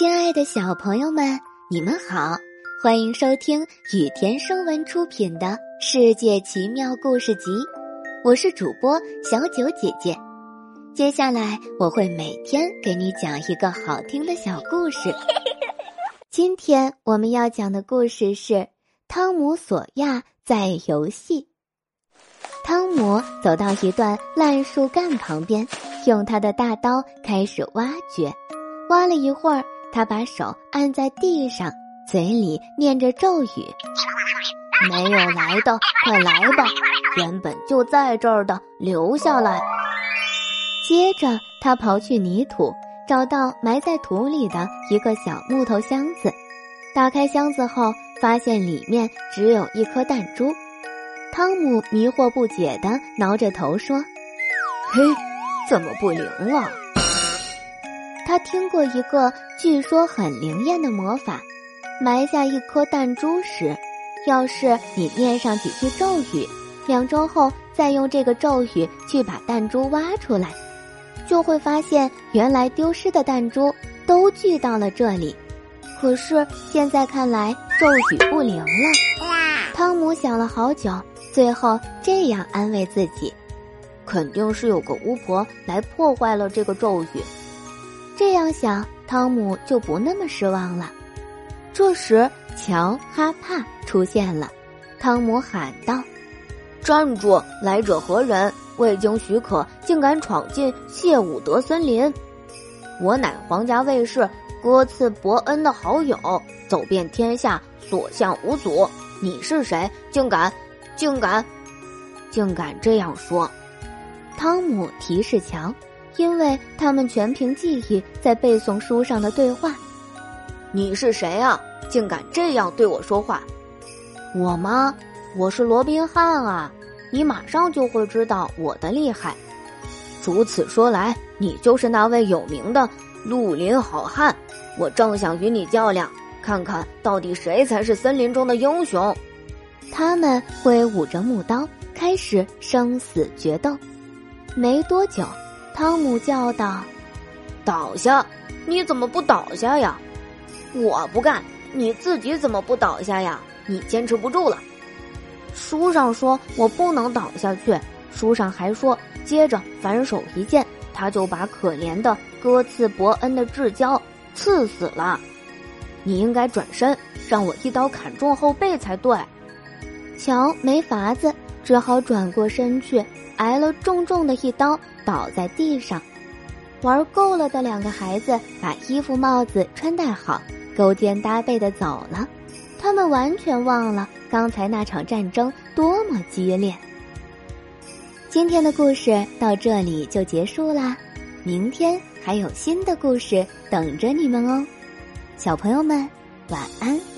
亲爱的小朋友们，你们好，欢迎收听雨田声文出品的《世界奇妙故事集》，我是主播小九姐姐。接下来我会每天给你讲一个好听的小故事。今天我们要讲的故事是《汤姆·索亚在游戏》。汤姆走到一段烂树干旁边，用他的大刀开始挖掘。挖了一会儿，他把手按在地上，嘴里念着咒语：“没有来的，快来吧！原本就在这儿的，留下来。”接着，他刨去泥土，找到埋在土里的一个小木头箱子。打开箱子后，发现里面只有一颗弹珠。汤姆迷惑不解地挠着头说：“嘿，怎么不灵了？”他听过一个据说很灵验的魔法：埋下一颗弹珠时，要是你念上几句咒语，两周后再用这个咒语去把弹珠挖出来，就会发现原来丢失的弹珠都聚到了这里。可是现在看来咒语不灵了。汤姆想了好久，最后这样安慰自己：肯定是有个巫婆来破坏了这个咒语。这样想，汤姆就不那么失望了。这时，乔哈帕出现了。汤姆喊道：“站住！来者何人？未经许可，竟敢闯进谢伍德森林！我乃皇家卫士戈茨伯恩的好友，走遍天下，所向无阻。你是谁？竟敢，竟敢，竟敢这样说？”汤姆提示乔。因为他们全凭记忆在背诵书上的对话。你是谁啊？竟敢这样对我说话？我吗？我是罗宾汉啊！你马上就会知道我的厉害。如此说来，你就是那位有名的绿林好汉。我正想与你较量，看看到底谁才是森林中的英雄。他们挥舞着木刀，开始生死决斗。没多久。汤姆叫道：“倒下！你怎么不倒下呀？我不干！你自己怎么不倒下呀？你坚持不住了。书上说我不能倒下去，书上还说，接着反手一剑，他就把可怜的哥茨伯恩的至交刺死了。你应该转身，让我一刀砍中后背才对。”乔没法子，只好转过身去。挨了重重的一刀，倒在地上。玩够了的两个孩子把衣服、帽子穿戴好，勾肩搭背的走了。他们完全忘了刚才那场战争多么激烈。今天的故事到这里就结束啦，明天还有新的故事等着你们哦，小朋友们，晚安。